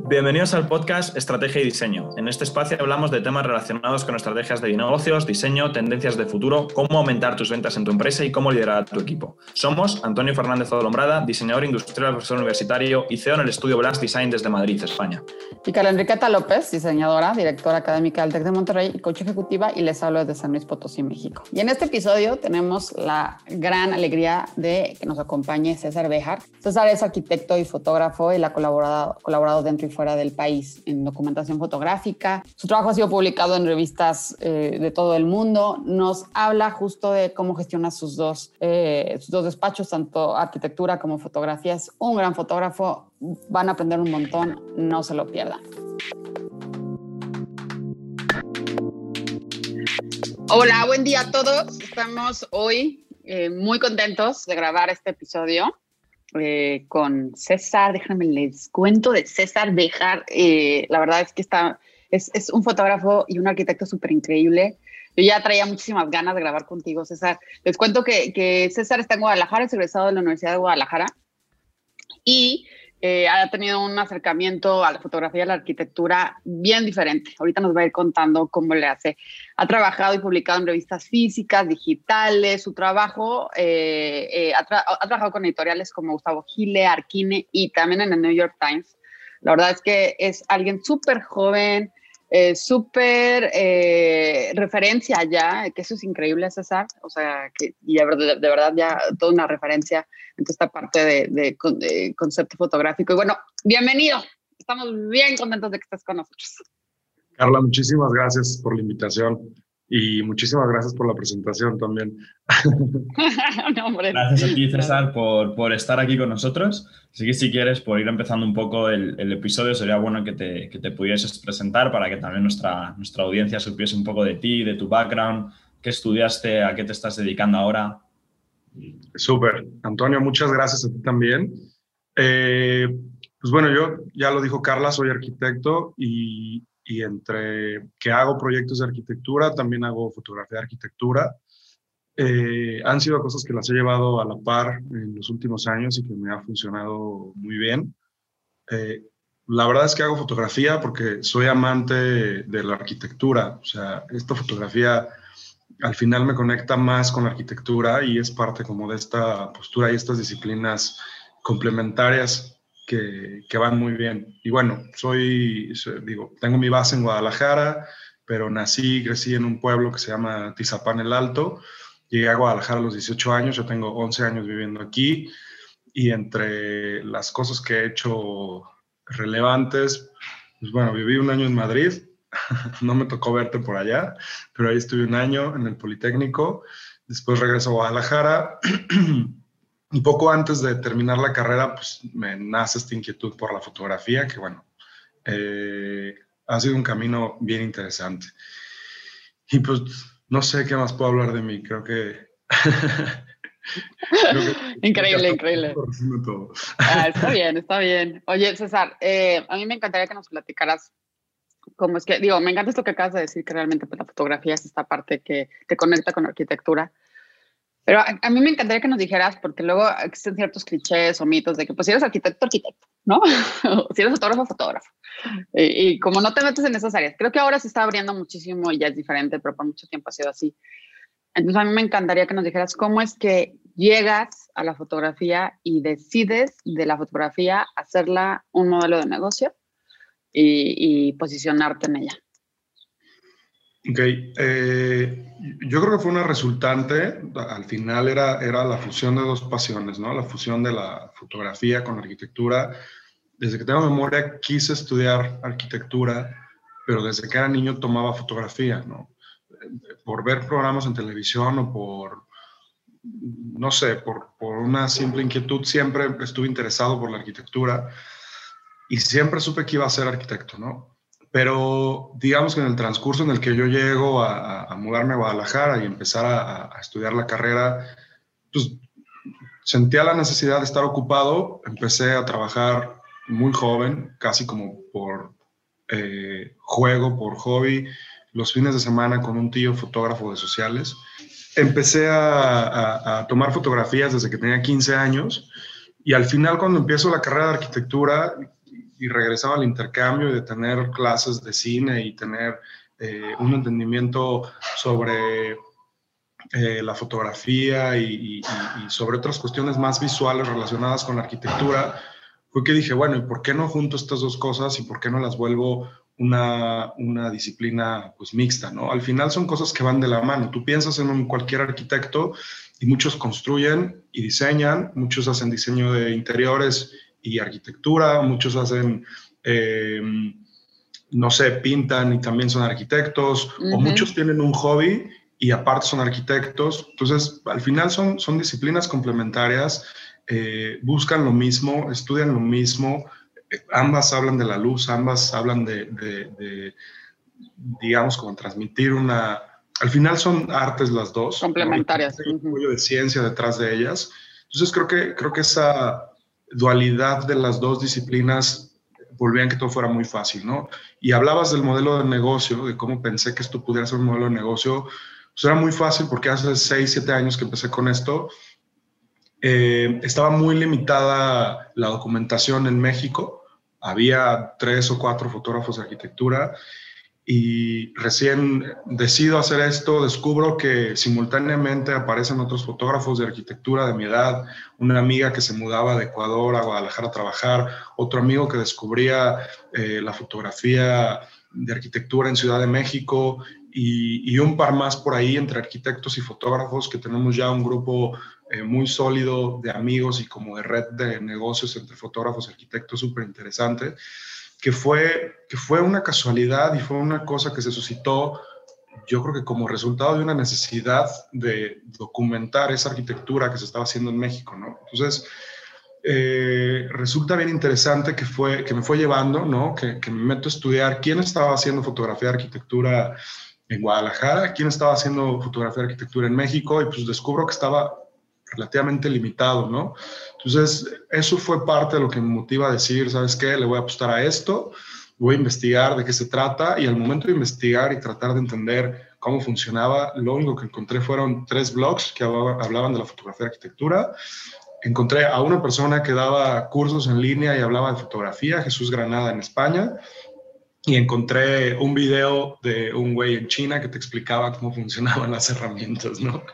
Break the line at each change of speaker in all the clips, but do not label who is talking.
Bienvenidos al podcast Estrategia y Diseño. En este espacio hablamos de temas relacionados con estrategias de negocios, diseño, tendencias de futuro, cómo aumentar tus ventas en tu empresa y cómo liderar a tu equipo. Somos Antonio Fernández Odolombrada, diseñador industrial, profesor universitario y CEO en el estudio Blast Design desde Madrid, España.
Y Carla Enriqueta López, diseñadora, directora académica del TEC de Monterrey y coach ejecutiva y les hablo desde San Luis Potosí, México. Y en este episodio tenemos la gran alegría de que nos acompañe César Bejar. César es arquitecto y fotógrafo y la ha colaborado, colaborado dentro y fuera del país en documentación fotográfica. Su trabajo ha sido publicado en revistas eh, de todo el mundo. Nos habla justo de cómo gestiona sus dos, eh, sus dos despachos, tanto arquitectura como fotografía. Es un gran fotógrafo. Van a aprender un montón. No se lo pierdan. Hola, buen día a todos. Estamos hoy eh, muy contentos de grabar este episodio. Eh, con César, déjenme les cuento de César Dejar. Eh, la verdad es que está, es, es un fotógrafo y un arquitecto súper increíble. Yo ya traía muchísimas ganas de grabar contigo, César. Les cuento que, que César está en Guadalajara, es egresado de la Universidad de Guadalajara y eh, ha tenido un acercamiento a la fotografía y a la arquitectura bien diferente. Ahorita nos va a ir contando cómo le hace. Ha trabajado y publicado en revistas físicas, digitales. Su trabajo eh, eh, ha, ha, trabajado con editoriales como Gustavo Gile, Arquine y también en el New York Times. La verdad es que es alguien súper joven, eh, súper eh, referencia ya, que eso es increíble, César. O sea, que y de, de, verdad ya toda una referencia en esta parte de, de, concepto fotográfico. Y bueno, bienvenido. Estamos bien contentos de que estés con nosotros.
Carla, muchísimas gracias por la invitación y muchísimas gracias por la presentación también.
no, hombre. Gracias a ti, César, por, por, estar aquí con nosotros. Así que si quieres, por ir empezando un poco el, el episodio, sería bueno que te, que te, pudieses presentar para que también nuestra, nuestra audiencia supiese un poco de ti, de tu background, qué estudiaste, a qué te estás dedicando ahora.
Súper. Antonio, muchas gracias a ti también. Eh, pues bueno, yo ya lo dijo Carla, soy arquitecto y, y entre que hago proyectos de arquitectura, también hago fotografía de arquitectura. Eh, han sido cosas que las he llevado a la par en los últimos años y que me ha funcionado muy bien. Eh, la verdad es que hago fotografía porque soy amante de la arquitectura. O sea, esta fotografía al final me conecta más con la arquitectura y es parte como de esta postura y estas disciplinas complementarias que, van muy bien. Y bueno, soy, soy, digo, tengo mi base en Guadalajara, pero nací y crecí en un pueblo que se llama Tizapán el Alto. Llegué a Guadalajara a los 18 años, yo tengo 11 años viviendo aquí y entre las cosas que he hecho relevantes, pues bueno, viví un año en Madrid, no me tocó verte por allá, pero ahí estuve un año en el Politécnico, después regreso a Guadalajara Y poco antes de terminar la carrera, pues me nace esta inquietud por la fotografía, que bueno, eh, ha sido un camino bien interesante. Y pues no sé qué más puedo hablar de mí, creo que...
creo que increíble, increíble. Ah, está bien, está bien. Oye, César, eh, a mí me encantaría que nos platicaras cómo es que, digo, me encanta esto que acabas de decir, que realmente pues, la fotografía es esta parte que te conecta con la arquitectura. Pero a, a, mí me encantaría que nos dijeras, porque luego existen ciertos clichés o mitos de que, pues, si eres arquitecto, arquitecto, ¿no? si eres fotógrafo, fotógrafo. Y, y, como no te metes en esas áreas, creo que ahora se está abriendo muchísimo y ya es diferente, pero por mucho tiempo ha sido así. Entonces, a mí me encantaría que nos dijeras cómo es que llegas a la fotografía y decides de la fotografía hacerla un modelo de negocio y, y posicionarte en ella.
Ok, eh, yo creo que fue una resultante, al final era, era la fusión de dos pasiones, ¿no? La fusión de la fotografía con la arquitectura. Desde que tengo memoria quise estudiar arquitectura, pero desde que era niño tomaba fotografía, ¿no? Por ver programas en televisión o por, no sé, por, por una simple inquietud, siempre estuve interesado por la arquitectura y siempre supe que iba a ser arquitecto, ¿no? Pero digamos que en el transcurso en el que yo llego a, mudarme a Guadalajara y empezar a, estudiar la carrera, pues sentía la necesidad de estar ocupado. Empecé a trabajar muy joven, casi como por eh, juego, por hobby, los fines de semana con un tío fotógrafo de sociales. Empecé a tomar fotografías desde que tenía 15 años y al final cuando empiezo la carrera de arquitectura y, regresaba al intercambio y de tener clases de cine y tener eh, un entendimiento sobre eh, la fotografía y, sobre otras cuestiones más visuales relacionadas con la arquitectura, fue que dije, bueno, ¿y por qué no junto estas dos cosas y por qué no las vuelvo una, una, disciplina pues mixta, ¿no? Al final son cosas que van de la mano. Tú piensas en un, cualquier arquitecto y muchos construyen y diseñan, muchos hacen diseño de interiores y arquitectura, muchos hacen, em, no sé, pintan y también son arquitectos, o muchos tienen un hobby y aparte son arquitectos. Entonces, al final son, son disciplinas complementarias, eh, buscan lo mismo, estudian lo mismo, ambas hablan de la luz, ambas hablan de, digamos, como transmitir una... Al final son artes las dos.
Complementarias.
Hay un de ciencia detrás de ellas. Entonces creo que, creo que esa dualidad de las dos disciplinas volvían que todo fuera muy fácil, ¿no? Y hablabas del modelo de negocio, de cómo pensé que esto pudiera ser un modelo de negocio. Pues era muy fácil porque hace 6, 7 años que empecé con esto, eh, estaba muy limitada la documentación en México había tres o cuatro fotógrafos de arquitectura y recién decido hacer esto, descubro que simultáneamente aparecen otros fotógrafos de arquitectura de mi edad, una amiga que se mudaba de Ecuador a Guadalajara a trabajar, otro amigo que descubría eh, la fotografía de arquitectura en Ciudad de México y, un par más por ahí entre arquitectos y fotógrafos que tenemos ya un grupo eh, muy sólido de amigos y como de red de negocios entre fotógrafos y arquitectos súper interesante, que fue, que fue una casualidad y fue una cosa que se suscitó, yo creo que como resultado de una necesidad de documentar esa arquitectura que se estaba haciendo en México. Entonces, eh, resulta bien interesante que, fue, que me fue llevando, ¿no? Que, que, me meto a estudiar quién estaba haciendo fotografía de arquitectura en Guadalajara, quién estaba haciendo fotografía de arquitectura en México, y pues descubro que estaba relativamente limitado, ¿no? Entonces, eso fue parte de lo que me motiva a decir, ¿sabes qué? Le voy a apostar a esto, voy a investigar de qué se trata y al momento de investigar y tratar de entender cómo funcionaba, lo único que encontré fueron tres blogs que hablaban de la fotografía de arquitectura. Encontré a una persona que daba cursos en línea y hablaba de fotografía, Jesús Granada en España, y encontré un video de un güey en China que te explicaba cómo funcionaban las herramientas, ¿no?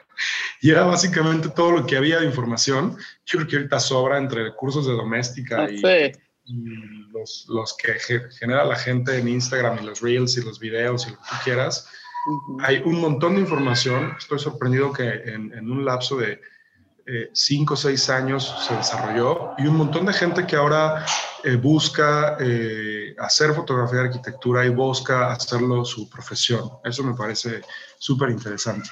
Y era básicamente todo lo que había de información. Yo creo que ahorita sobra entre cursos de doméstica y, los, los, que genera la gente en Instagram y los reels y los videos y lo que tú quieras. Hay un montón de información. Estoy sorprendido que en, en un lapso de eh, cinco o seis años se desarrolló y un montón de gente que ahora eh, busca eh, hacer fotografía de arquitectura y busca hacerlo su profesión. Eso me parece súper interesante.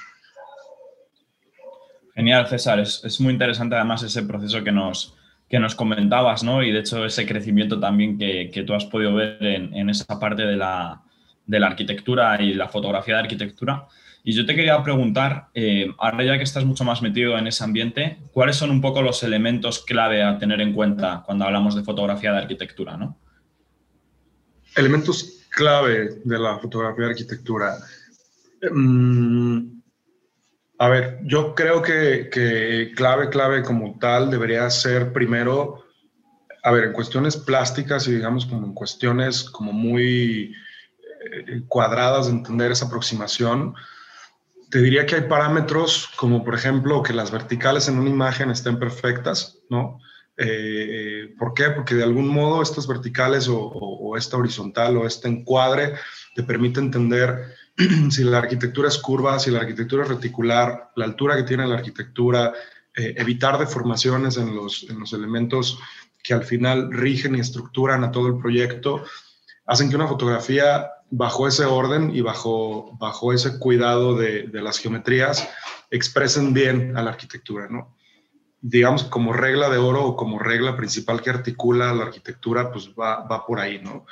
Genial, César. Es, muy interesante además ese proceso que nos, que nos comentabas, ¿no? Y de hecho ese crecimiento también que, que tú has podido ver en, en esa parte de la, de la, arquitectura y la fotografía de arquitectura. Y yo te quería preguntar, eh, ahora ya que estás mucho más metido en ese ambiente, ¿cuáles son un poco los elementos clave a tener en cuenta cuando hablamos de fotografía de arquitectura, ¿no?
Elementos clave de la fotografía de arquitectura. Mm, a ver, yo creo que, que, clave, clave como tal debería ser primero, a ver, en cuestiones plásticas y digamos como en cuestiones como muy cuadradas de entender esa aproximación, te diría que hay parámetros como por ejemplo que las verticales en una imagen estén perfectas, ¿no? Eh, ¿Por qué? Porque de algún modo estas verticales o, esta horizontal o este encuadre te permite entender si la arquitectura es curva, si la arquitectura es reticular, la altura que tiene la arquitectura, eh, evitar deformaciones en los, en los elementos que al final rigen y estructuran a todo el proyecto, hacen que una fotografía bajo ese orden y bajo, bajo ese cuidado de, de, las geometrías, expresen bien a la arquitectura, ¿no? Digamos, como regla de oro o como regla principal que articula la arquitectura, pues va, va por ahí, ¿no?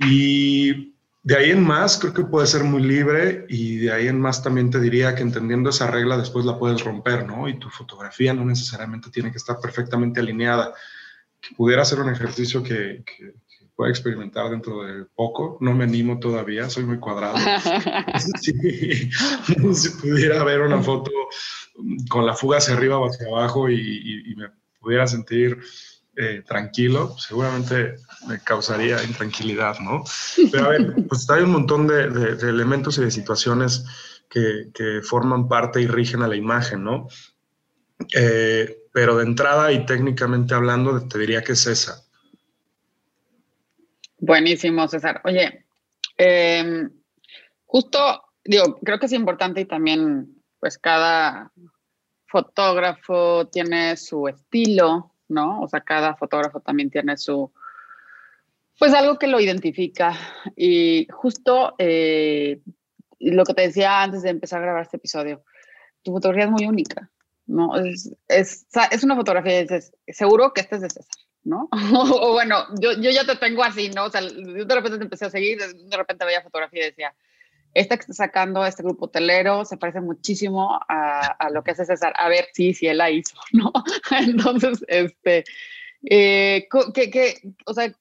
Y de ahí en más, creo que puede ser muy libre y de ahí en más también te diría que entendiendo esa regla después la puedes romper, ¿no? Y tu fotografía no necesariamente tiene que estar perfectamente alineada. Que pudiera ser un ejercicio que, que voy a experimentar dentro de poco. No me animo todavía, soy muy cuadrado. si, si, pudiera ver una foto con la fuga hacia arriba o hacia abajo y, me pudiera sentir eh, tranquilo, seguramente me causaría intranquilidad, ¿no? Pero a ver, pues hay un montón de, elementos y de situaciones que, forman parte y rigen a la imagen, ¿no? Eh, pero de entrada y técnicamente hablando, te diría que es esa.
Buenísimo, César. Oye, em, justo, digo, creo que es importante y también, pues cada fotógrafo tiene su estilo, ¿no? O sea, cada fotógrafo también tiene su, pues algo que lo identifica. Y justo eh, lo que te decía antes de empezar a grabar este episodio, tu fotografía es muy única, ¿no? Es, es, es una fotografía, seguro que este es de César, ¿no? o bueno, yo, yo ya te tengo así, ¿no? O sea, yo de repente te empecé a seguir, de repente veía fotografía y decía, esta que está sacando este grupo hotelero se parece muchísimo a, lo que hace César. A ver, sí, sí, él la hizo, ¿no? Entonces, este, eh, ¿qué, o sea,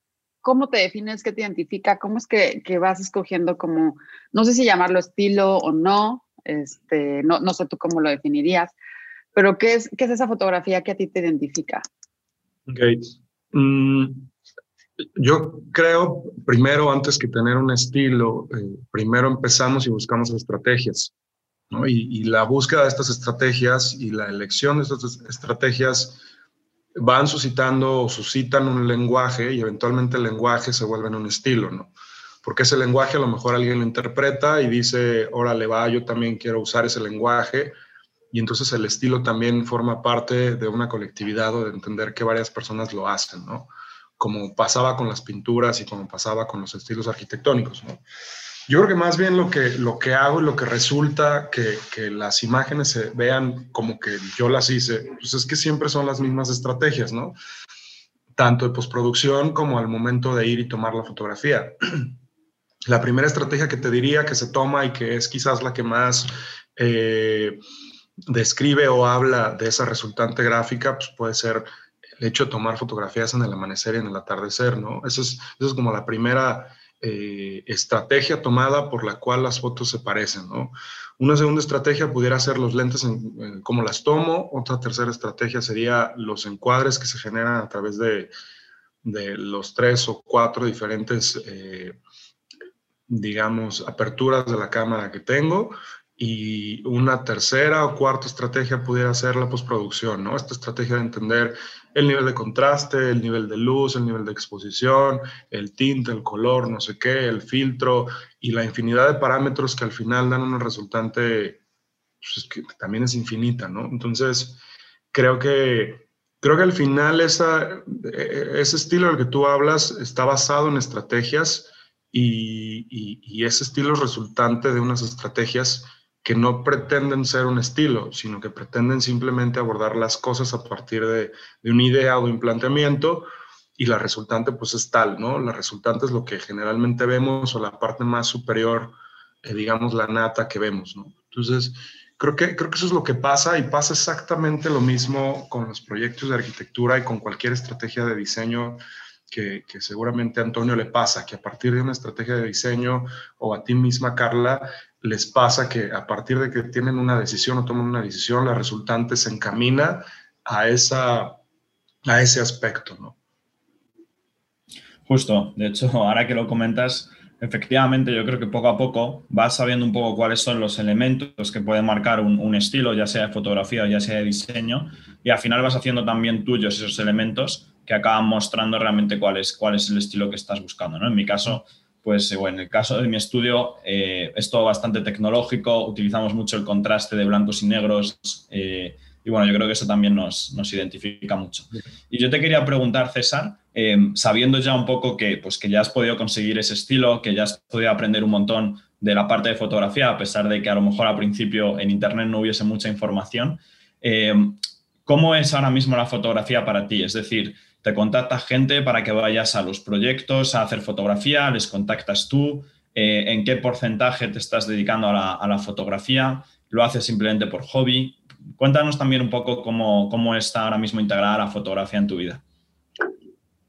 ¿cómo te defines? ¿Qué te identifica? ¿Cómo es que, que, vas escogiendo como, no sé si llamarlo estilo o no, este, no, no sé tú cómo lo definirías, pero ¿qué es, qué es esa fotografía que a ti te identifica?
Ok. Mm, yo creo, primero, antes que tener un estilo, eh, primero empezamos y buscamos estrategias. Y, la búsqueda de estas estrategias y la elección de estas estrategias van suscitando o suscitan un lenguaje y eventualmente el lenguaje se vuelve en un estilo, ¿no? Porque ese lenguaje a lo mejor alguien lo interpreta y dice, órale, va, yo también quiero usar ese lenguaje. Y entonces el estilo también forma parte de una colectividad o de entender que varias personas lo hacen, ¿no? como pasaba con las pinturas y como pasaba con los estilos arquitectónicos. ¿no? Yo creo que más bien lo que, lo que hago y lo que resulta que, que, las imágenes se vean como que yo las hice, pues es que siempre son las mismas estrategias, ¿no? Tanto de postproducción como al momento de ir y tomar la fotografía. La primera estrategia que te diría que se toma y que es quizás la que más eh, describe o habla de esa resultante gráfica, pues puede ser el hecho de tomar fotografías en el amanecer y en el atardecer, ¿no? Esa es, es como la primera eh, estrategia tomada por la cual las fotos se parecen, ¿no? Una segunda estrategia pudiera ser los lentes, en, cómo las tomo. Otra tercera estrategia sería los encuadres que se generan a través de, de los tres o cuatro diferentes, eh, digamos, aperturas de la cámara que tengo. Y una tercera o cuarta estrategia pudiera ser la postproducción, ¿no? Esta estrategia de entender el nivel de contraste, el nivel de luz, el nivel de exposición, el tinte, el color, no sé qué, el filtro y la infinidad de parámetros que al final dan un resultante pues, que también es infinita, ¿no? Entonces, creo que, creo que al final esa, ese estilo del que tú hablas está basado en estrategias y, y ese estilo es resultante de unas estrategias que no pretenden ser un estilo, sino que pretenden simplemente abordar las cosas a partir de, una idea o de un planteamiento y la resultante pues es tal, ¿no? La resultante es lo que generalmente vemos o la parte más superior, eh, digamos, la nata que vemos, ¿no? Entonces, creo que, creo que eso es lo que pasa y pasa exactamente lo mismo con los proyectos de arquitectura y con cualquier estrategia de diseño que, que, seguramente a Antonio le pasa, que a partir de una estrategia de diseño o a ti misma, Carla, les pasa que a partir de que tienen una decisión o toman una decisión, la resultante se encamina a, esa, a ese aspecto, ¿no?
Justo, de hecho, ahora que lo comentas, efectivamente yo creo que poco a poco vas sabiendo un poco cuáles son los elementos que pueden marcar un, estilo, ya sea de fotografía o ya sea de diseño, y al final vas haciendo también tuyos esos elementos que acaban mostrando realmente cuál es, cuál es el estilo que estás buscando. ¿no? En mi caso, pues eh, bueno, en el caso de mi estudio eh, es todo bastante tecnológico, utilizamos mucho el contraste de blancos y negros eh, y bueno, yo creo que eso también nos, nos, identifica mucho. Y yo te quería preguntar, César, sabiendo ya un poco que, pues, que ya has podido conseguir ese estilo, que ya has podido aprender un montón de la parte de fotografía, a pesar de que a lo mejor al principio en Internet no hubiese mucha información, ¿cómo es ahora mismo la fotografía para ti? Es decir, te contacta gente para que vayas a los proyectos a hacer fotografía, les contactas tú, eh, en qué porcentaje te estás dedicando a la, fotografía, lo haces simplemente por hobby. Cuéntanos también un poco cómo, cómo está ahora mismo integrada la fotografía en tu vida.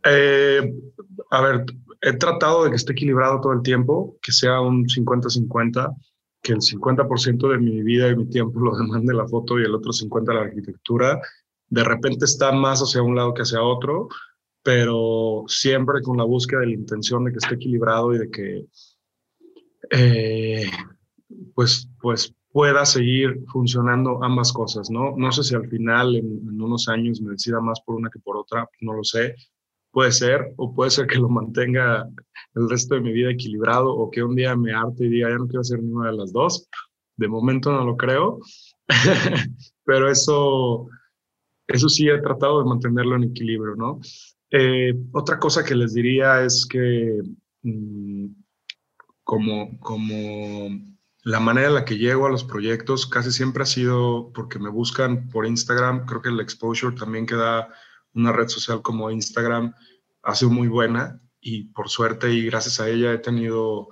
Eh, a ver, he tratado de que esté equilibrado todo el tiempo, que sea un 50-50, que el 50% de mi vida y mi tiempo lo demande la foto y el otro 50% la arquitectura de repente está más hacia un lado que hacia otro, pero siempre con la búsqueda de la intención de que esté equilibrado y de que eh, pues, pues pueda seguir funcionando ambas cosas, ¿no? No sé si al final, en, unos años, me decida más por una que por otra, no lo sé. Puede ser, o puede ser que lo mantenga el resto de mi vida equilibrado, o que un día me arte y diga, ya no quiero hacer ninguna de las dos. De momento no lo creo, pero eso, eso sí he tratado de mantenerlo en equilibrio, ¿no? Eh, otra cosa que les diría es que mm, como, como la manera en la que llego a los proyectos casi siempre ha sido porque me buscan por Instagram. Creo que el exposure también que da una red social como Instagram ha sido muy buena y por suerte y gracias a ella he tenido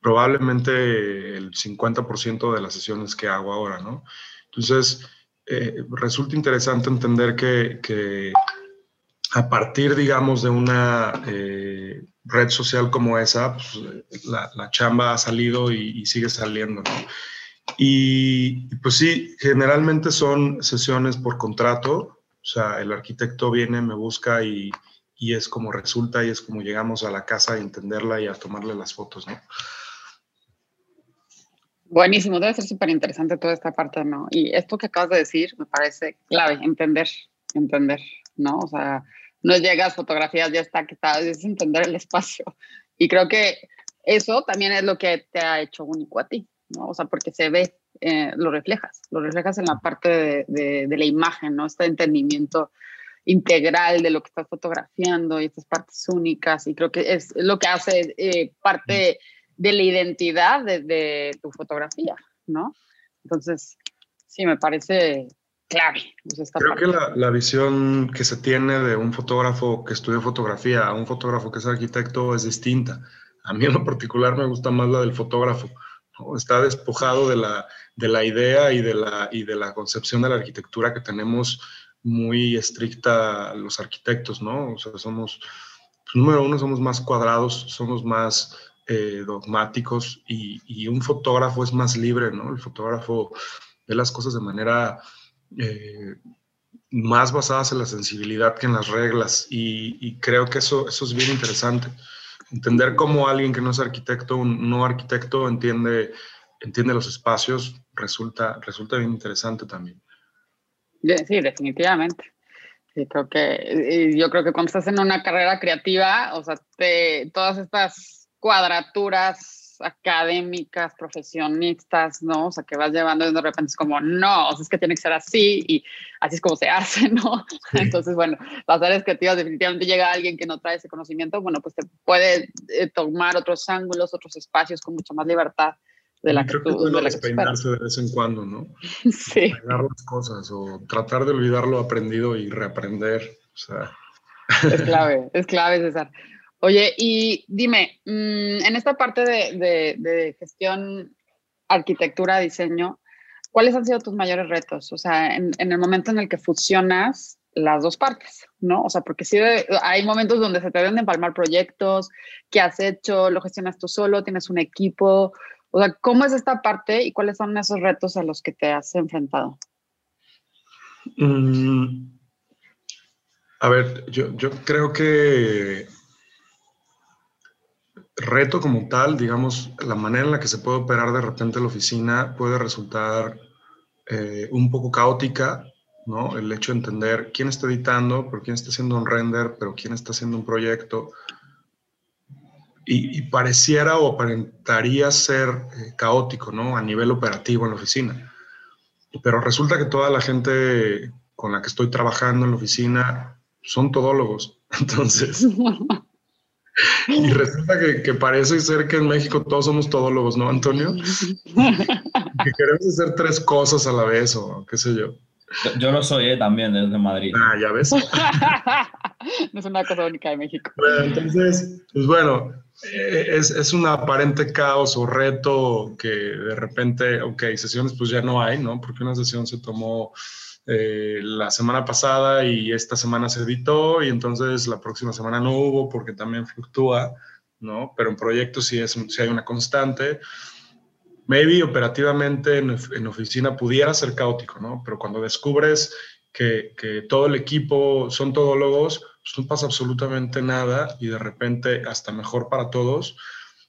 probablemente el 50% de las sesiones que hago ahora, ¿no? Entonces, eh, resulta interesante entender que, que, a partir, digamos, de una eh, red social como esa, pues, la, chamba ha salido y, sigue saliendo, ¿no? Y pues sí, generalmente son sesiones por contrato, o sea, el arquitecto viene, me busca y, y es como resulta y es como llegamos a la casa a entenderla y a tomarle las fotos, ¿no?
Buenísimo, debe ser súper interesante toda esta parte, ¿no? Y esto que acabas de decir me parece clave, entender, entender, ¿no? O sea, no llegas, fotografías, ya está, que tal, es entender el espacio. Y creo que eso también es lo que te ha hecho único a ti, ¿no? O sea, porque se ve, eh, lo reflejas, lo reflejas en la parte de, de, la imagen, ¿no? Este entendimiento integral de lo que estás fotografiando y estas partes únicas y creo que es lo que hace eh, parte de la identidad de, de, tu fotografía, ¿no? Entonces, sí, me parece clave.
Creo que la, la, visión que se tiene de un fotógrafo que estudia fotografía a un fotógrafo que es arquitecto es distinta. A mí en lo particular me gusta más la del fotógrafo. Está despojado de la, de la idea y de la, y de la concepción de la arquitectura que tenemos muy estricta los arquitectos, ¿no? O sea, somos, pues, número uno, somos más cuadrados, somos más eh, dogmáticos y, y, un fotógrafo es más libre, ¿no? El fotógrafo ve las cosas de manera eh, más basadas en la sensibilidad que en las reglas y, creo que eso, eso es bien interesante. Entender cómo alguien que no es arquitecto, un no arquitecto, entiende, entiende los espacios, resulta, resulta bien interesante también.
Sí, definitivamente. creo que, yo creo que cuando estás en una carrera creativa, o sea, todas estas cuadraturas académicas, profesionistas, ¿no? O sea, que vas llevando y de repente es como, no, o sea, es que tiene que ser así y así es como se hace, ¿no? Entonces, bueno, las áreas creativas definitivamente llega alguien que no trae ese conocimiento, bueno, pues te puede eh, tomar otros ángulos, otros espacios con mucha más libertad de la
Creo que, es bueno despeinarse de vez en cuando, ¿no?
Sí.
las cosas o tratar de olvidar lo aprendido y reaprender, o sea...
Es clave, es clave, César. Oye, y dime, mm, en esta parte de, gestión, arquitectura, diseño, ¿cuáles han sido tus mayores retos? O sea, en, el momento en el que fusionas las dos partes, ¿no? O sea, porque sí hay momentos donde se te deben de empalmar proyectos, ¿qué has hecho? ¿Lo gestionas tú solo? ¿Tienes un equipo? O sea, ¿cómo es esta parte y cuáles son esos retos a los que te has enfrentado?
Mm, a ver, yo, yo creo que reto como tal, digamos, la manera en la que se puede operar de repente la oficina puede resultar eh, un poco caótica, ¿no? El hecho de entender quién está editando, pero quién está haciendo un render, pero quién está haciendo un proyecto. Y, pareciera o aparentaría ser eh, caótico, ¿no? A nivel operativo en la oficina. Pero resulta que toda la gente con la que estoy trabajando en la oficina son todólogos. Entonces, Y resulta que, parece ser que en México todos somos todólogos, ¿no, Antonio? que queremos hacer tres cosas a la vez o qué sé yo.
Yo lo soy ¿eh? también desde Madrid.
Ah, ya ves.
no es una cosa única de México.
entonces, pues bueno, eh, es, es, un aparente caos o reto que de repente, ok, sesiones pues ya no hay, ¿no? Porque una sesión se tomó eh, la semana pasada y esta semana se editó y entonces la próxima semana no hubo porque también fluctúa, ¿no? Pero en proyectos sí, es, sí hay una constante. Maybe operativamente en, en, oficina pudiera ser caótico, ¿no? Pero cuando descubres que, que todo el equipo son todólogos, pues no pasa absolutamente nada y de repente hasta mejor para todos,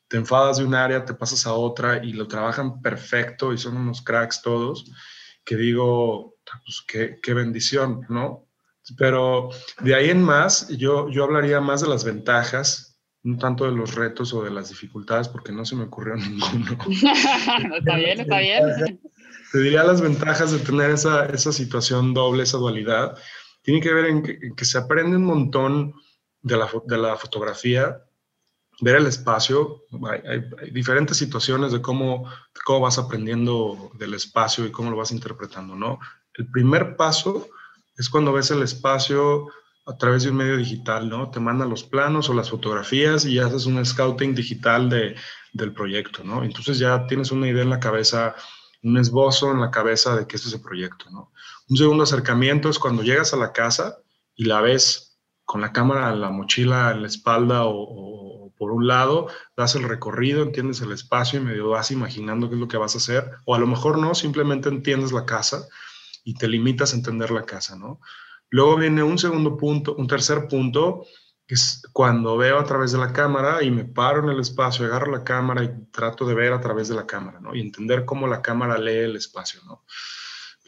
te enfadas de un área, te pasas a otra y lo trabajan perfecto y son unos cracks todos, que digo, pues qué, qué bendición, ¿no? Pero de ahí en más, yo, yo hablaría más de las ventajas, no tanto de los retos o de las dificultades, porque no se me ocurrió ninguno.
está bien, está bien.
Te diría las ventajas de tener esa, esa situación doble, esa dualidad. Tiene que ver en que, se aprende un montón de la, de la fotografía, ver el espacio. Hay, hay, diferentes situaciones de cómo, cómo vas aprendiendo del espacio y cómo lo vas interpretando, ¿no? El primer paso es cuando ves el espacio a través de un medio digital, ¿no? Te mandan los planos o las fotografías y haces un scouting digital de, del proyecto, ¿no? Entonces ya tienes una idea en la cabeza, un esbozo en la cabeza de qué es ese proyecto, ¿no? Un segundo acercamiento es cuando llegas a la casa y la ves con la cámara en la mochila, en la espalda o, o por un lado, das el recorrido, entiendes el espacio y medio vas imaginando qué es lo que vas a hacer, o a lo mejor no, simplemente entiendes la casa y te limitas a entender la casa, ¿no? Luego viene un segundo punto, un tercer punto, que es cuando veo a través de la cámara y me paro en el espacio, agarro la cámara y trato de ver a través de la cámara, ¿no? Y entender cómo la cámara lee el espacio, ¿no?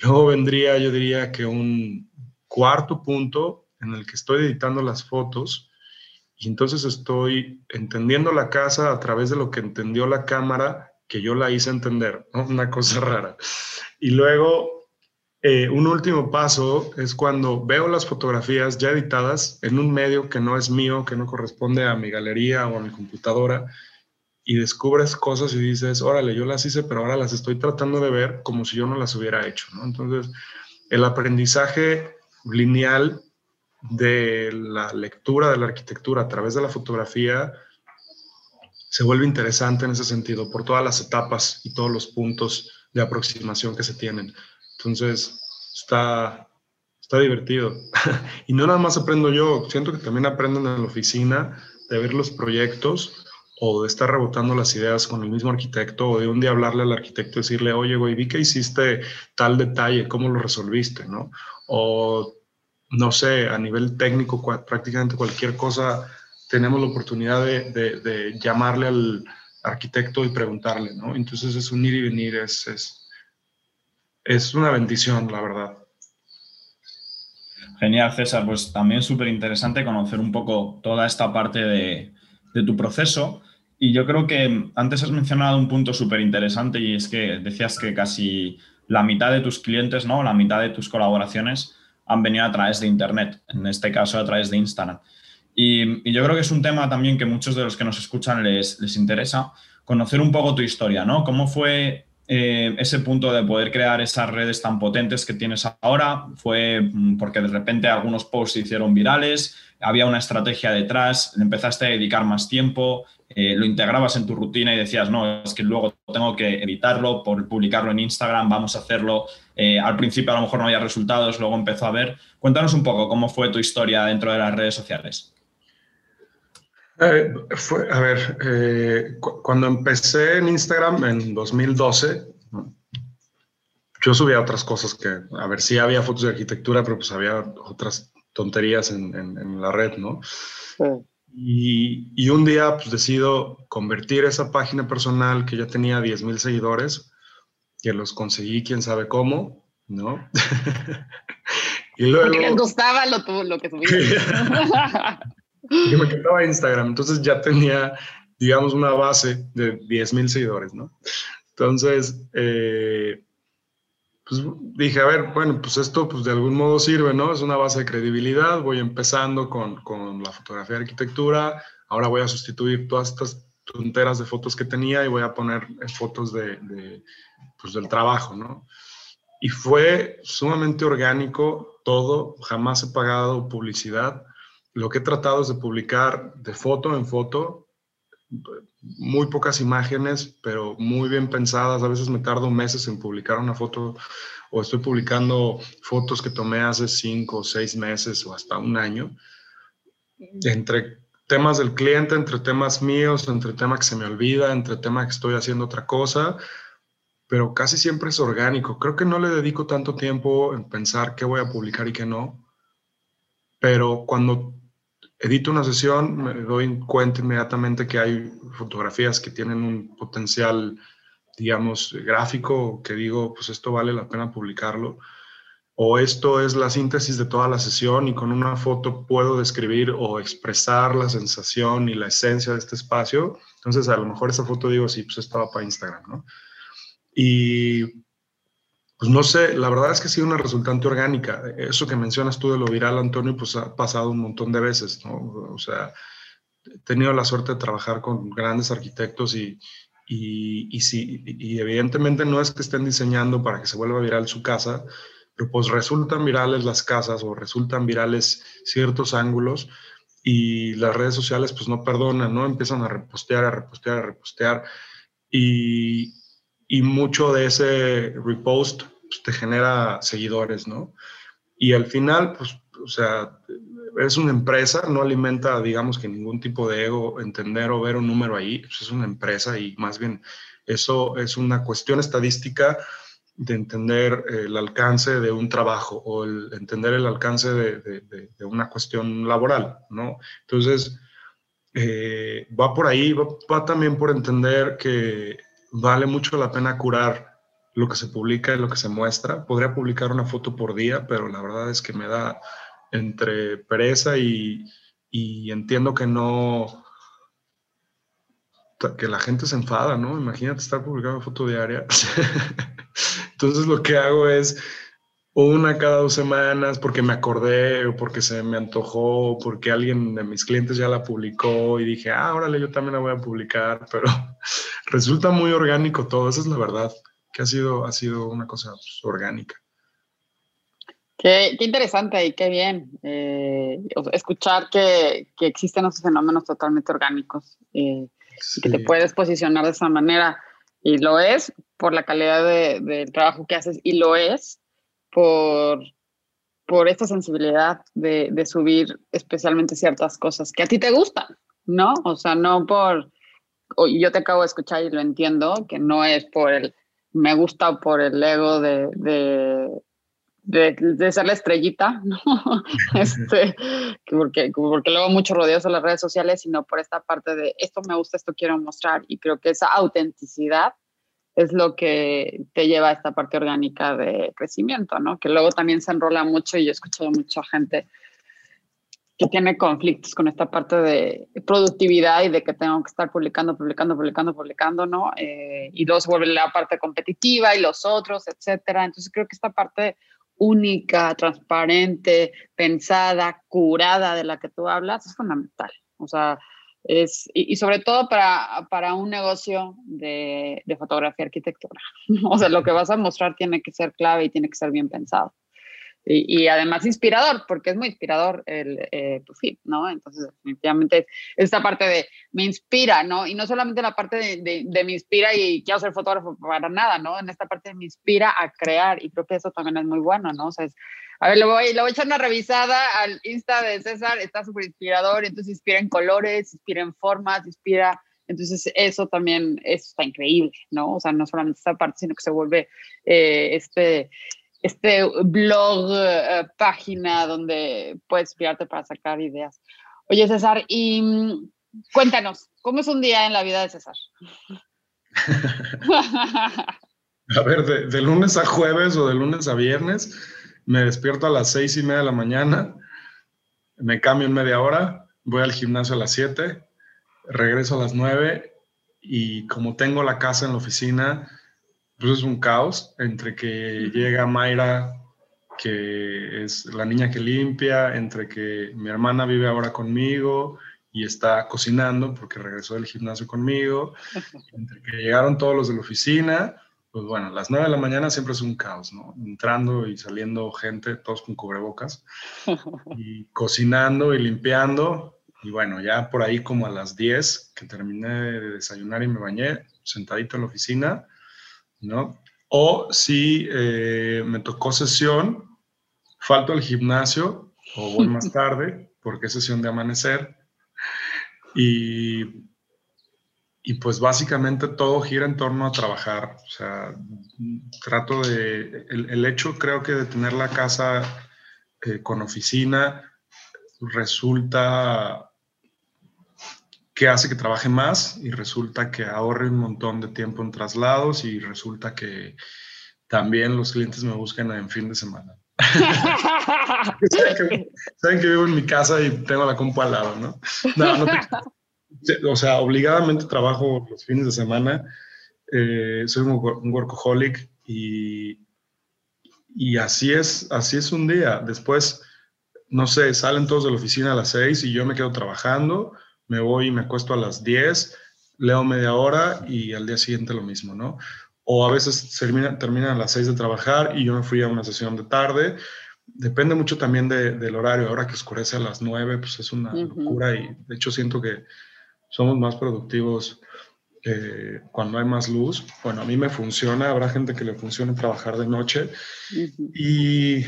Luego vendría, yo diría que un cuarto punto en el que estoy editando las fotos y entonces estoy entendiendo la casa a través de lo que entendió la cámara que yo la hice entender, ¿no? Una cosa rara. Y luego eh, un último paso es cuando veo las fotografías ya editadas en un medio que no es mío, que no corresponde a mi galería o a mi computadora, y descubres cosas y dices, órale, yo las hice, pero ahora las estoy tratando de ver como si yo no las hubiera hecho. ¿no? Entonces, el aprendizaje lineal de la lectura de la arquitectura a través de la fotografía se vuelve interesante en ese sentido, por todas las etapas y todos los puntos de aproximación que se tienen. Entonces, está, está divertido. y no nada más aprendo yo, siento que también aprenden en la oficina de ver los proyectos o de estar rebotando las ideas con el mismo arquitecto o de un día hablarle al arquitecto y decirle, oye, güey, vi que hiciste tal detalle, ¿cómo lo resolviste? ¿no? O, no sé, a nivel técnico, prácticamente cualquier cosa, tenemos la oportunidad de, de, llamarle al arquitecto y preguntarle, ¿no? Entonces es un ir y venir, es, es es una bendición, la verdad.
Genial, César. Pues también súper interesante conocer un poco toda esta parte de, tu proceso. Y yo creo que antes has mencionado un punto súper interesante y es que decías que casi la mitad de tus clientes, ¿no? La mitad de tus colaboraciones han venido a través de Internet, en este caso a través de Instagram. Y, yo creo que es un tema también que muchos de los que nos escuchan les, les interesa, conocer un poco tu historia, ¿no? ¿Cómo fue eh, ese punto de poder crear esas redes tan potentes que tienes ahora fue mm, porque de repente algunos posts se hicieron virales, había una estrategia detrás, empezaste a dedicar más tiempo, eh, lo integrabas en tu rutina y decías, no, es que luego tengo que editarlo, por publicarlo en Instagram, vamos a hacerlo. Eh, al principio a lo mejor no había resultados, luego empezó a ver. Cuéntanos un poco cómo fue tu historia dentro de las redes sociales.
Eh, fue, a ver, eh, cuando empecé en Instagram en 2012, yo subía otras cosas que, a ver, sí había fotos de arquitectura, pero pues había otras tonterías en, en, la red, ¿no? Y, y, un día pues decido convertir esa página personal que ya tenía 10 mil seguidores, que los conseguí quién sabe cómo, ¿no?
y luego... Porque les gustaba lo, lo que subía.
que me encantaba Instagram, entonces ya tenía, digamos, una base de 10 mil seguidores, ¿no? Entonces, eh, pues dije, a ver, bueno, pues esto pues de algún modo sirve, ¿no? Es una base de credibilidad, voy empezando con, con la fotografía de arquitectura, ahora voy a sustituir todas estas tonteras de fotos que tenía y voy a poner fotos de, de pues, del trabajo, ¿no? Y fue sumamente orgánico todo, jamás he pagado publicidad lo que he tratado es de publicar de foto en foto, muy pocas imágenes, pero muy bien pensadas. A veces me tardo meses en publicar una foto o estoy publicando fotos que tomé hace cinco o seis meses o hasta un año. Entre temas del cliente, entre temas míos, entre temas que se me olvida, entre temas que estoy haciendo otra cosa, pero casi siempre es orgánico. Creo que no le dedico tanto tiempo en pensar qué voy a publicar y qué no, pero cuando edito una sesión, me doy cuenta inmediatamente que hay fotografías que tienen un potencial, digamos, gráfico, que digo, pues esto vale la pena publicarlo, o esto es la síntesis de toda la sesión y con una foto puedo describir o expresar la sensación y la esencia de este espacio. Entonces, a lo mejor esa foto digo, sí, pues estaba para Instagram, ¿no? Y pues no sé, la verdad es que ha sido una resultante orgánica. Eso que mencionas tú de lo viral, Antonio, pues ha pasado un montón de veces, ¿no? O sea, he tenido la suerte de trabajar con grandes arquitectos y, y, y, sí, y evidentemente no es que estén diseñando para que se vuelva viral su casa, pero pues resultan virales las casas o resultan virales ciertos ángulos y las redes sociales pues no perdonan, ¿no? Empiezan a repostear, a repostear, a repostear y, y mucho de ese repost pues, te genera seguidores, ¿no? Y al final, pues, o sea, es una empresa, no alimenta, digamos que ningún tipo de ego, entender o ver un número ahí, pues es una empresa y más bien eso es una cuestión estadística de entender el alcance de un trabajo o el entender el alcance de, de, una cuestión laboral, ¿no? Entonces, eh, va por ahí, va también por entender que vale mucho la pena curar lo que se publica y lo que se muestra. Podría publicar una foto por día, pero la verdad es que me da entre pereza y, entiendo que no, que la gente se enfada, ¿no? Imagínate estar publicando foto diaria. Entonces lo que hago es una cada dos semanas porque me acordé o porque se me antojó, porque alguien de mis clientes ya la publicó y dije, ah, órale, yo también la voy a publicar, pero resulta muy orgánico todo, esa es la verdad, que ha sido, ha sido una cosa pues, orgánica.
Qué, qué, interesante y qué bien eh, escuchar que, que, existen esos fenómenos totalmente orgánicos eh, y que te puedes posicionar de esa manera. Y lo es por la calidad del de trabajo que haces y lo es por, por esta sensibilidad de, de, subir especialmente ciertas cosas que a ti te gustan, ¿no? O sea, no por, yo te acabo de escuchar y lo entiendo, que no es por el me gusta o por el ego de, de, de, ser la estrellita, ¿no? este, porque, porque luego mucho rodeos en las redes sociales, sino por esta parte de esto me gusta, esto quiero mostrar y creo que esa autenticidad es lo que te lleva a esta parte orgánica de crecimiento, ¿no? Que luego también se enrola mucho y yo he escuchado mucha gente que tiene conflictos con esta parte de productividad y de que tengo que estar publicando, publicando, publicando, publicando, ¿no? Eh, y luego se vuelve la parte competitiva y los otros, etcétera. Entonces creo que esta parte única, transparente, pensada, curada de la que tú hablas es fundamental. O sea, es, y, sobre todo para, para un negocio de, de, fotografía arquitectura. O sea, lo que vas a mostrar tiene que ser clave y tiene que ser bien pensado. Y, y además inspirador, porque es muy inspirador el, eh, tu feed, ¿no? Entonces, definitivamente esta parte de me inspira, ¿no? Y no solamente la parte de, de, de, me inspira y quiero ser fotógrafo para nada, ¿no? En esta parte me inspira a crear y creo que eso también es muy bueno, ¿no? O sea, es, a ver, le voy, le voy a echar una revisada al Insta de César, está súper inspirador, entonces inspira en colores, inspira en formas, inspira, entonces eso también está increíble, ¿no? O sea, no solamente esta parte, sino que se vuelve eh, este, este blog, eh, página donde puedes inspirarte para sacar ideas. Oye, César, y mm, cuéntanos, ¿cómo es un día en la vida de César?
a ver, de, de lunes a jueves o de lunes a viernes me despierto a las seis y media de la mañana, me cambio en media hora, voy al gimnasio a las siete, regreso a las nueve y como tengo la casa en la oficina, pues es un caos entre que llega Mayra, que es la niña que limpia, entre que mi hermana vive ahora conmigo y está cocinando porque regresó del gimnasio conmigo, entre que llegaron todos los de la oficina, pues bueno, las 9 de la mañana siempre es un caos, ¿no? Entrando y saliendo gente, todos con cubrebocas, y cocinando y limpiando. Y bueno, ya por ahí como a las 10 que terminé de desayunar y me bañé, sentadito en la oficina, ¿no? O si eh, me tocó sesión, falto al gimnasio o voy más tarde porque es sesión de amanecer. Y y pues básicamente todo gira en torno a trabajar. O sea, trato de, el, el hecho creo que de tener la casa eh, con oficina resulta que hace que trabaje más y resulta que ahorre un montón de tiempo en traslados y resulta que también los clientes me buscan en fin de semana. saben, que, vivo en mi casa y tengo la compu al lado, ¿no? no, o sea, obligadamente trabajo los fines de semana. Eh, soy un, un, workaholic y, y así es, así es un día. Después, no sé, salen todos de la oficina a las seis y yo me quedo trabajando me voy y me acuesto a las 10, leo media hora y al día siguiente lo mismo, ¿no? O a veces termina, terminan a las 6 de trabajar y yo me fui a una sesión de tarde. Depende mucho también del horario. Ahora que oscurece a las 9, pues es una locura y de hecho siento que somos más productivos eh, cuando hay más luz. Bueno, a mí me funciona, habrá gente que le funcione trabajar de noche. Y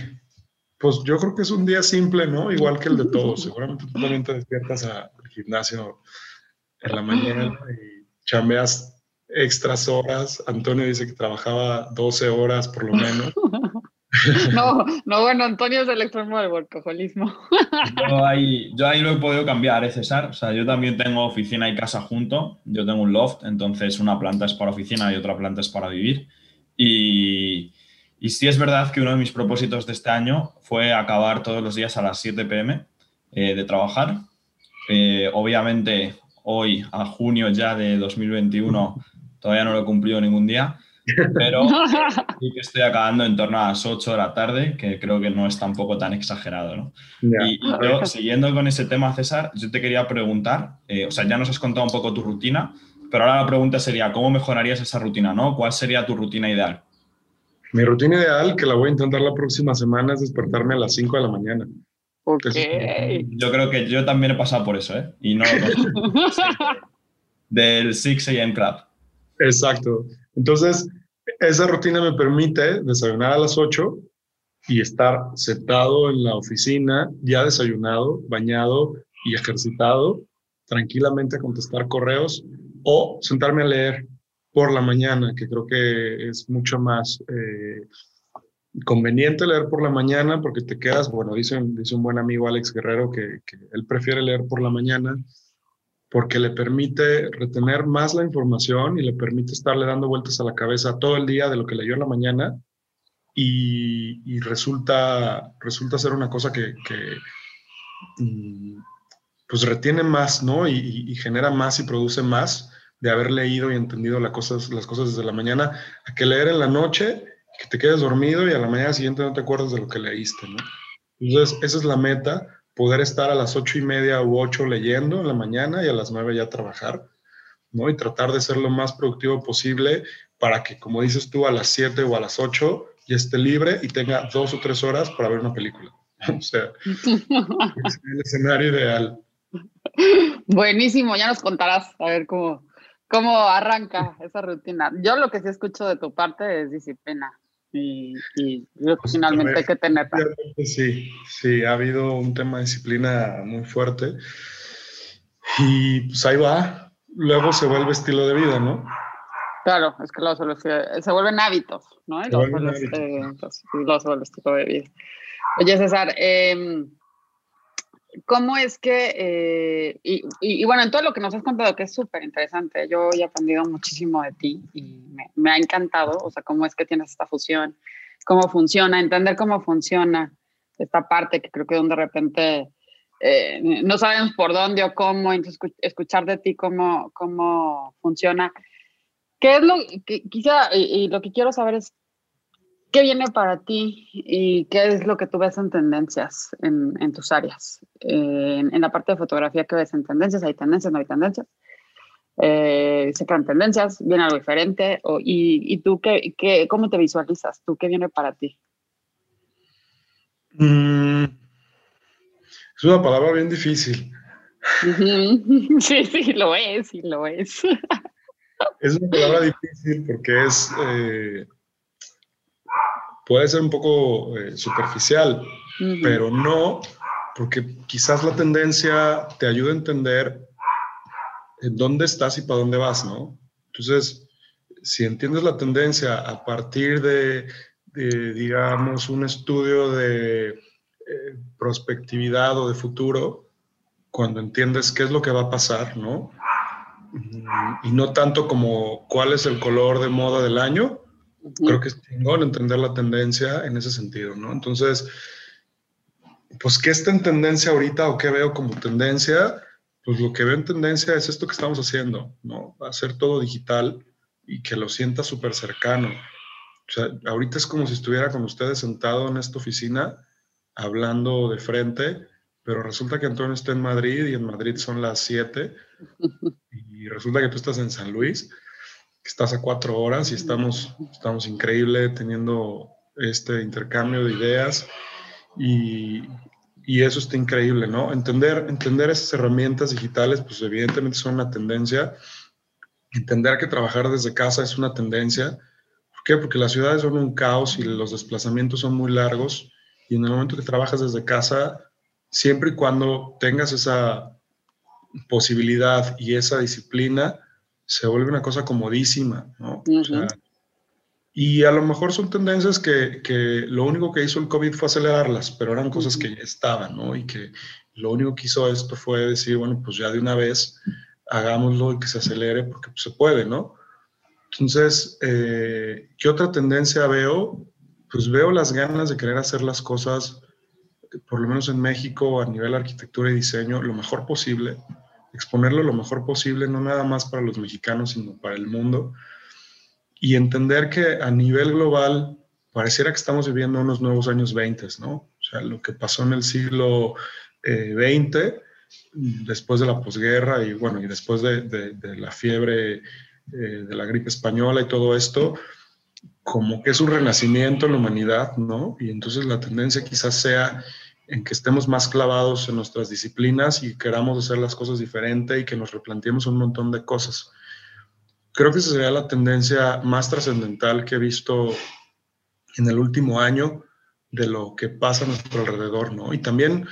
pues yo creo que es un día simple, ¿no? Igual que el de todos. Seguramente tú también te despiertas al gimnasio en la mañana y chambeas extras horas. Antonio dice que trabajaba 12 horas por lo menos.
No, no, bueno, Antonio es el extremo del workaholismo.
Yo ahí, yo ahí lo he podido cambiar, ¿eh, César? O sea, yo también tengo oficina y casa junto. Yo tengo un loft, entonces una planta es para oficina y otra planta es para vivir. Y, y sí es verdad que uno de mis propósitos de este año fue acabar todos los días a las 7 pm eh, de trabajar. Eh, obviamente hoy, a junio ya de 2021, todavía no lo he cumplido ningún día, pero sí que estoy acabando en torno a las 8 de la tarde, que creo que no es tampoco tan exagerado. ¿no? Y, yo, siguiendo con ese tema, César, yo te quería preguntar, eh, o sea, ya nos has contado un poco tu rutina, pero ahora la pregunta sería, ¿cómo mejorarías esa rutina? ¿no? ¿Cuál sería tu rutina ideal?
Mi rutina ideal, que la voy a intentar la próxima semana, es despertarme a las 5 de la mañana.
Ok.
yo creo que yo también he pasado por eso, ¿eh? Y no. del 6 a.m. Club.
Exacto. Entonces, esa rutina me permite desayunar a las 8 y estar sentado en la oficina, ya desayunado, bañado y ejercitado, tranquilamente a contestar correos o sentarme a leer por la mañana, que creo que es mucho más eh, conveniente leer por la mañana porque te quedas, bueno, dice, dice un buen amigo Alex Guerrero que, él prefiere leer por la mañana porque le permite retener más la información y le permite estarle dando vueltas a la cabeza todo el día de lo que leyó en la mañana y, resulta, resulta ser una cosa que, mm, pues retiene más, ¿no? Y, y, genera más y produce más de haber leído y entendido las cosas, las cosas desde la mañana, a que leer en la noche, que te quedes dormido y a la mañana siguiente no te acuerdas de lo que leíste, ¿no? Entonces, esa es la meta, poder estar a las ocho y media u ocho leyendo en la mañana y a las nueve ya trabajar, ¿no? Y tratar de ser lo más productivo posible para que, como dices tú, a las siete o a las ocho ya esté libre y tenga dos o tres horas para ver una película. O sea, es el escenario ideal.
Buenísimo, ya nos contarás a ver cómo, ¿Cómo arranca esa rutina? Yo lo que sí escucho de tu parte es disciplina y, y pues, finalmente hay que tener.
Sí, sí, ha habido un tema de disciplina muy fuerte y pues ahí va. Luego se vuelve estilo de vida, ¿no?
Claro, es que luego se, se vuelven hábitos, ¿no? Y se vuelve, este, estilo de vida. Oye, César, eh, ¿Cómo es que, eh, y, bueno, en todo lo que nos has contado, que es súper interesante, yo he aprendido muchísimo de ti y me, ha encantado, o sea, cómo es que tienes esta fusión, cómo funciona, entender cómo funciona esta parte que creo que de repente eh, no sabemos por dónde o cómo, entonces escuchar de ti cómo, cómo funciona. ¿Qué es lo que quizá, y lo que quiero saber es ¿Qué viene para ti y qué es lo que tú ves en tendencias en, en tus áreas? en, la parte de fotografía, ¿qué ves en tendencias? ¿Hay tendencias? ¿No hay tendencias? Eh, ¿Se crean tendencias? ¿Viene algo diferente? O, y, y, tú qué, qué, cómo te visualizas? ¿Tú qué viene para ti?
Mm, es una palabra bien difícil.
Sí, sí, lo es, sí, lo es.
Es una palabra difícil porque es... Eh, puede ser un poco eh, superficial, pero no, porque quizás la tendencia te ayuda a entender en dónde estás y para dónde vas, ¿no? Entonces, si entiendes la tendencia a partir de, digamos, un estudio de eh, prospectividad o de futuro cuando entiendes qué es lo que va a pasar, ¿no? Y no tanto como cuál es el color de moda del año. Creo que es chingón entender la tendencia en ese sentido, ¿no? Entonces, pues, ¿qué está en tendencia ahorita o qué veo como tendencia? Pues lo que veo en tendencia es esto que estamos haciendo, ¿no? Hacer todo digital y que lo sienta súper cercano. O sea, ahorita es como si estuviera con ustedes sentado en esta oficina hablando de frente, pero resulta que Antonio está en Madrid y en Madrid son las 7 y resulta que tú estás en San Luis, estás a cuatro horas y estamos, estamos increíble teniendo este intercambio de ideas y, y eso está increíble, ¿no? Entender, entender esas herramientas digitales, pues evidentemente son una tendencia. Entender que trabajar desde casa es una tendencia. ¿Por qué? Porque las ciudades son un caos y los desplazamientos son muy largos. Y en el momento que trabajas desde casa, siempre y cuando tengas esa posibilidad y esa disciplina, se vuelve una cosa comodísima, ¿no? o sea, y a lo mejor son tendencias que, que, lo único que hizo el COVID fue acelerarlas, pero eran cosas que ya estaban, ¿no? Y que lo único que hizo esto fue decir, bueno, pues ya de una vez hagámoslo y que se acelere porque pues, se puede, ¿no? Entonces, eh, ¿qué otra tendencia veo? Pues veo las ganas de querer hacer las cosas, por lo menos en México, a nivel arquitectura y diseño, lo mejor posible, exponerlo lo mejor posible, no nada más para los mexicanos, sino para el mundo y entender que a nivel global pareciera que estamos viviendo unos nuevos años 20, ¿no? O sea, lo que pasó en el siglo XX, eh, después de la posguerra y bueno, y después de, la fiebre eh, de la gripe española y todo esto, como que es un renacimiento en la humanidad, ¿no? Y entonces la tendencia quizás sea en que estemos más clavados en nuestras disciplinas y queramos hacer las cosas diferente y que nos replanteemos un montón de cosas creo que esa sería la tendencia más trascendental que he visto en el último año de lo que pasa a nuestro alrededor, ¿no? Y también,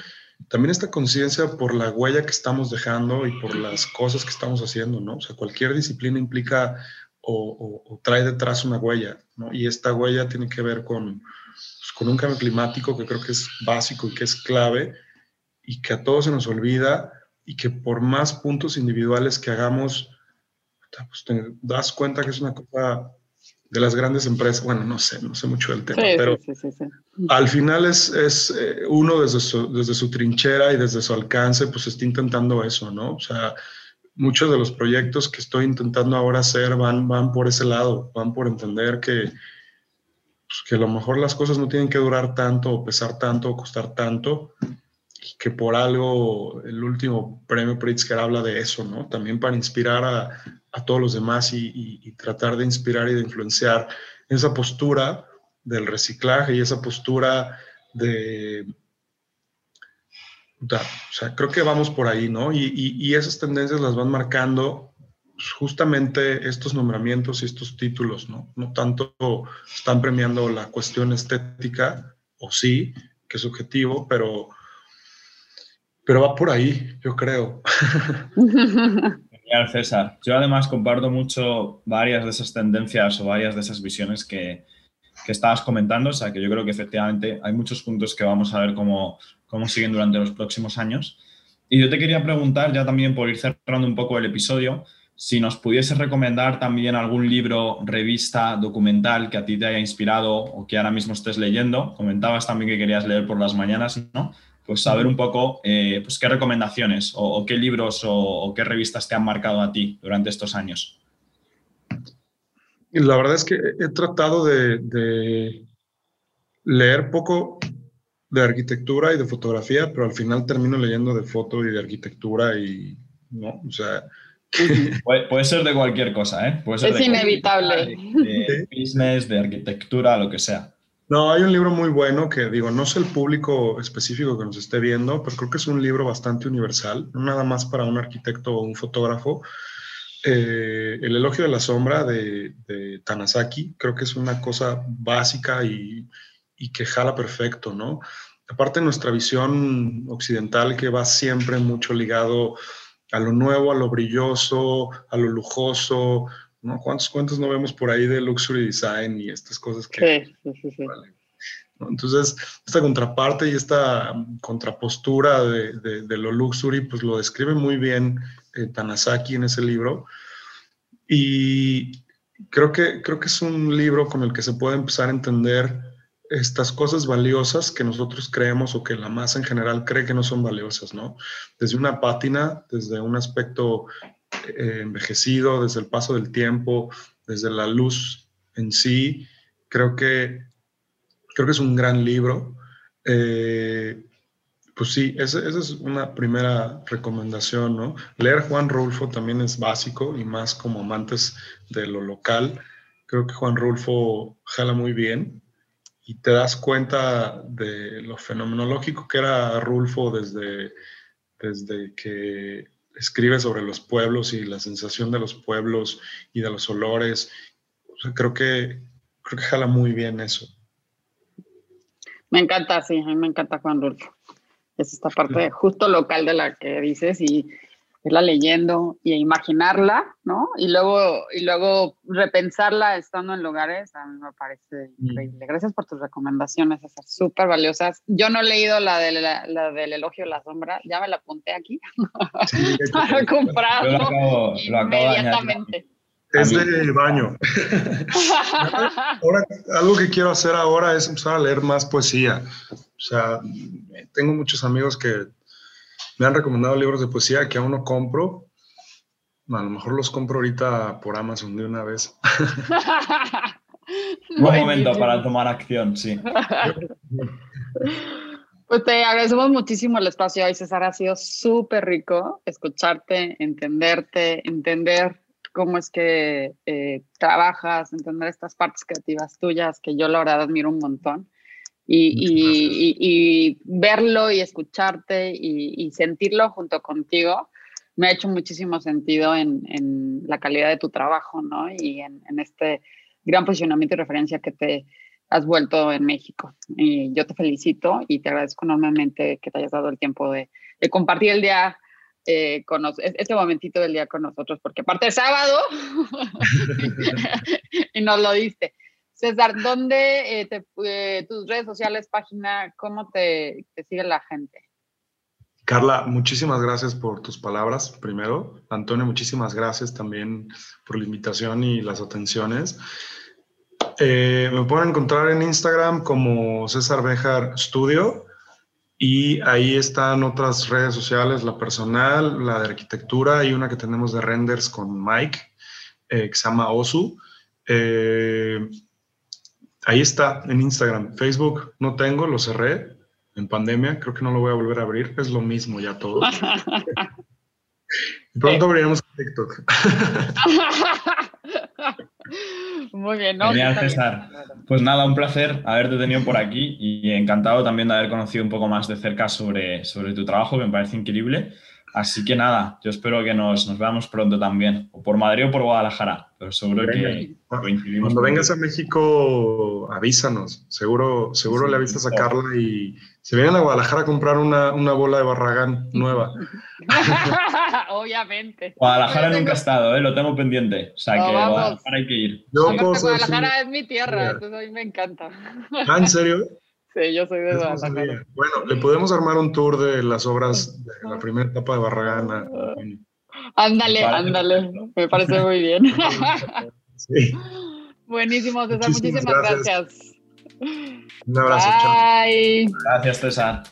también esta conciencia por la huella que estamos dejando y por las cosas que estamos haciendo, ¿no? O sea, cualquier disciplina implica o, trae detrás una huella, ¿no? Y esta huella tiene que ver con, con un cambio climático que creo que es básico y que es clave y que a todos se nos olvida y que por más puntos individuales que hagamos, pues te das cuenta que es una cosa de las grandes empresas, bueno, no sé, no sé mucho del tema, pero al final es, es eh, uno desde su, desde su trinchera y desde su alcance, pues está intentando eso, ¿no? O sea, muchos de los proyectos que estoy intentando ahora hacer van, van por ese lado, van por entender que, pues, que a lo mejor las cosas no tienen que durar tanto o pesar tanto o costar tanto, y que por algo el último premio Pritzker habla de eso, ¿no? También para inspirar a, a todos los demás y, tratar de inspirar y de influenciar esa postura del reciclaje y esa postura de... O sea, creo que vamos por ahí, ¿no? Y, y esas tendencias las van marcando justamente estos nombramientos y estos títulos, ¿no? No tanto están premiando la cuestión estética, o sí, que es objetivo, pero, pero va por ahí, yo creo.
César. Yo además comparto mucho varias de esas tendencias o varias de esas visiones que, que, estabas comentando, o sea que yo creo que efectivamente hay muchos puntos que vamos a ver cómo, cómo siguen durante los próximos años. Y yo te quería preguntar, ya también por ir cerrando un poco el episodio, si nos pudieses recomendar también algún libro, revista, documental que a ti te haya inspirado o que ahora mismo estés leyendo. Comentabas también que querías leer por las mañanas, ¿no? pues saber un poco eh, pues qué recomendaciones o, qué libros o, qué revistas te han marcado a ti durante estos años.
La verdad es que he tratado de, leer poco de arquitectura y de fotografía, pero al final termino leyendo de foto y de arquitectura y, ¿no? O sea...
Puede, ser de cualquier cosa, ¿eh?
es inevitable.
de business, de arquitectura, lo que sea.
No, hay un libro muy bueno que digo, no sé el público específico que nos esté viendo, pero creo que es un libro bastante universal, no nada más para un arquitecto o un fotógrafo. Eh, el elogio de la sombra de, Tanasaki, creo que es una cosa básica y, y, que jala perfecto, ¿no? Aparte nuestra visión occidental que va siempre mucho ligado a lo nuevo, a lo brilloso, a lo lujoso, ¿no? ¿Cuántos cuentos no vemos por ahí de luxury design y estas cosas que... Sí, sí, sí. Entonces, esta contraparte y esta contrapostura de, de, lo luxury, pues lo describe muy bien eh, Tanasaki en ese libro. Y creo que, creo que es un libro con el que se puede empezar a entender estas cosas valiosas que nosotros creemos o que la masa en general cree que no son valiosas, ¿no? Desde una pátina, desde un aspecto eh, envejecido, desde el paso del tiempo, desde la luz en sí, creo que, creo que es un gran libro. Eh, pues sí, esa, es una primera recomendación, ¿no? Leer Juan Rulfo también es básico y más como amantes de lo local. Creo que Juan Rulfo jala muy bien y te das cuenta de lo fenomenológico que era Rulfo desde, desde que escribe sobre los pueblos y la sensación de los pueblos y de los olores. creo, que, creo que jala muy bien eso.
Me encanta, sí, a mí me encanta Juan Rulfo. Es esta parte justo local de la que dices y irla leyendo y imaginarla, ¿no? Y luego, y luego repensarla estando en lugares, a mí me parece mm. increíble. Gracias por tus recomendaciones, esas súper valiosas. Yo no he leído la, de la, del elogio de la sombra, ya me la apunté aquí para comprarlo inmediatamente.
Es de baño. ahora, algo que quiero hacer ahora es empezar a leer más poesía. O sea, tengo muchos amigos que me han recomendado libros de poesía que aún no compro. A lo mejor los compro ahorita por Amazon de una vez.
Buen momento para tomar acción, sí.
Pues te agradecemos muchísimo el espacio hoy, César. Ha sido súper rico escucharte, entenderte, entender cómo es que eh, trabajas, entender estas partes creativas tuyas, que yo la verdad admiro un montón. Y, verlo y escucharte y, sentirlo junto contigo me ha hecho muchísimo sentido en, la calidad de tu trabajo, ¿no? Y en, este gran posicionamiento y referencia que te has vuelto en México. Y yo te felicito y te agradezco enormemente que te hayas dado el tiempo de, compartir el día eh, con este momentito del día con nosotros, porque aparte es sábado y nos lo diste. César, ¿dónde eh, eh, tus redes sociales, página, cómo te, sigue la gente?
Carla, muchísimas gracias por tus palabras, primero. Antonio, muchísimas gracias también por la invitación y las atenciones. Eh, me pueden encontrar en Instagram como César Bejar Studio y ahí están otras redes sociales, la personal, la de arquitectura y una que tenemos de renders con Mike, que Osu. Ahí está, en Instagram. Facebook no tengo, lo cerré en pandemia. Creo que no lo voy a volver a abrir. Es lo mismo ya todo. pronto abriremos TikTok.
Muy bien, ¿no?
Genial, César. Pues nada, un placer haberte tenido por aquí y encantado también de haber conocido un poco más de cerca sobre, sobre tu trabajo, que me parece increíble. Así que nada, yo espero que nos, nos veamos pronto también, o por Madrid o por Guadalajara, pero seguro que
coincidimos. Cuando vengas a México, avísanos, seguro, seguro le avisas a Carla y se vienen a Guadalajara a comprar una, una bola de Barragán nueva.
Obviamente.
Guadalajara nunca ha estado, ¿eh? lo tengo pendiente, o sea que Guadalajara hay que ir.
Guadalajara es mi tierra, entonces a mí me encanta.
¿Ah, en serio?
Sí, yo soy de Guadalajara.
Bueno, le podemos armar un tour de las obras de la primera etapa de Barragán.
Ándale, ándale. Me parece muy bien. Sí. Buenísimo, César. Muchísimas, gracias.
Un abrazo.
Bye.
Gracias, César.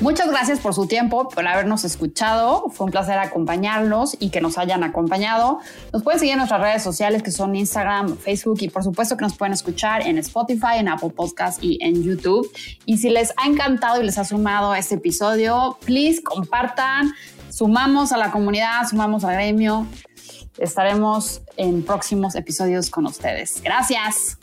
Muchas gracias por su tiempo, por habernos escuchado. Fue un placer acompañarlos y que nos hayan acompañado. Nos pueden seguir en nuestras redes sociales que son Instagram, Facebook y por supuesto que nos pueden escuchar en Spotify, en Apple Podcast y en YouTube. Y si les ha encantado y les ha sumado este episodio, please compartan. Sumamos a la comunidad, sumamos al gremio. Estaremos en próximos episodios con ustedes. Gracias.